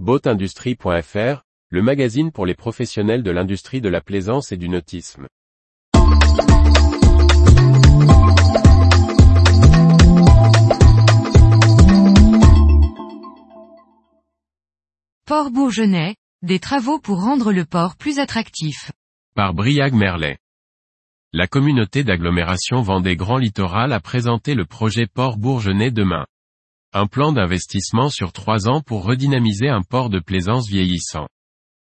Boatindustrie.fr, le magazine pour les professionnels de l'industrie de la plaisance et du nautisme. Port Bourgenais, des travaux pour rendre le port plus attractif. Par Briag Merlet. La communauté d'agglomération Vendée Grand Littoral a présenté le projet Port Bourgenais demain. Un plan d'investissement sur trois ans pour redynamiser un port de plaisance vieillissant.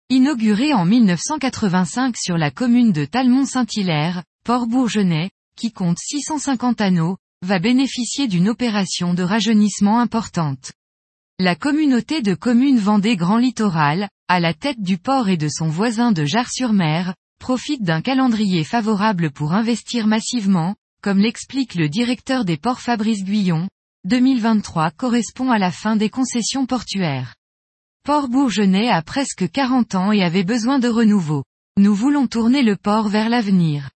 Inauguré en 1985 sur la commune de Talmont-Saint-Hilaire, Port Bourgenais, qui compte 650 anneaux, va bénéficier d'une opération de rajeunissement importante. La communauté de communes Vendée Grand Littoral, à la tête du port et de son voisin de Jarre-sur-Mer, profite d'un calendrier favorable pour investir massivement, comme l'explique le directeur des ports Fabrice Guyon. 2023 correspond à la fin des concessions portuaires. Port Bourgenais a presque 40 ans et avait besoin de renouveau. Nous voulons tourner le port vers l'avenir.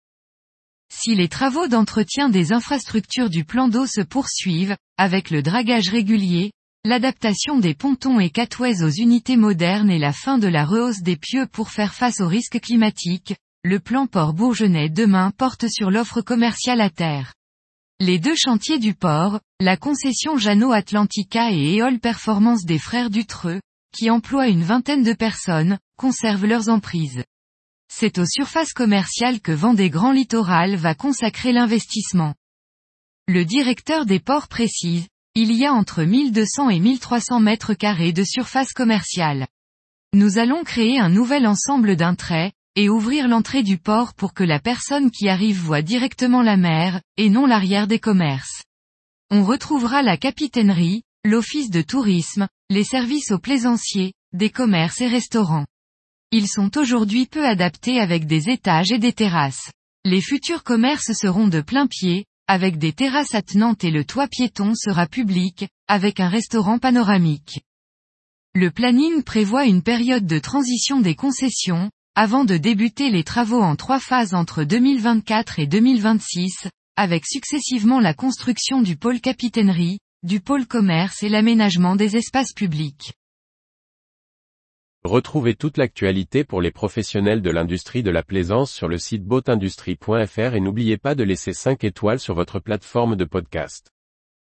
Si les travaux d'entretien des infrastructures du plan d'eau se poursuivent, avec le dragage régulier, l'adaptation des pontons et catways aux unités modernes et la fin de la rehausse des pieux pour faire face aux risques climatiques, le plan port bourgenais demain porte sur l'offre commerciale à terre. Les deux chantiers du port, la concession Jeannot Atlantica et Éole Performance des frères Dutreux, qui emploient une vingtaine de personnes, conservent leurs emprises. C'est aux surfaces commerciales que Vendée Grand Littoral va consacrer l'investissement. Le directeur des ports précise, il y a entre 1200 et 1300 mètres carrés de surface commerciale. Nous allons créer un nouvel ensemble d'un trait, et ouvrir l'entrée du port pour que la personne qui arrive voit directement la mer, et non l'arrière des commerces. On retrouvera la capitainerie, l'office de tourisme, les services aux plaisanciers, des commerces et restaurants. Ils sont aujourd'hui peu adaptés avec des étages et des terrasses. Les futurs commerces seront de plein pied, avec des terrasses attenantes et le toit piéton sera public, avec un restaurant panoramique. Le planning prévoit une période de transition des concessions, avant de débuter les travaux en trois phases entre 2024 et 2026, avec successivement la construction du pôle capitainerie, du pôle commerce et l'aménagement des espaces publics. Retrouvez toute l'actualité pour les professionnels de l'industrie de la plaisance sur le site boatindustrie.fr et n'oubliez pas de laisser 5 étoiles sur votre plateforme de podcast.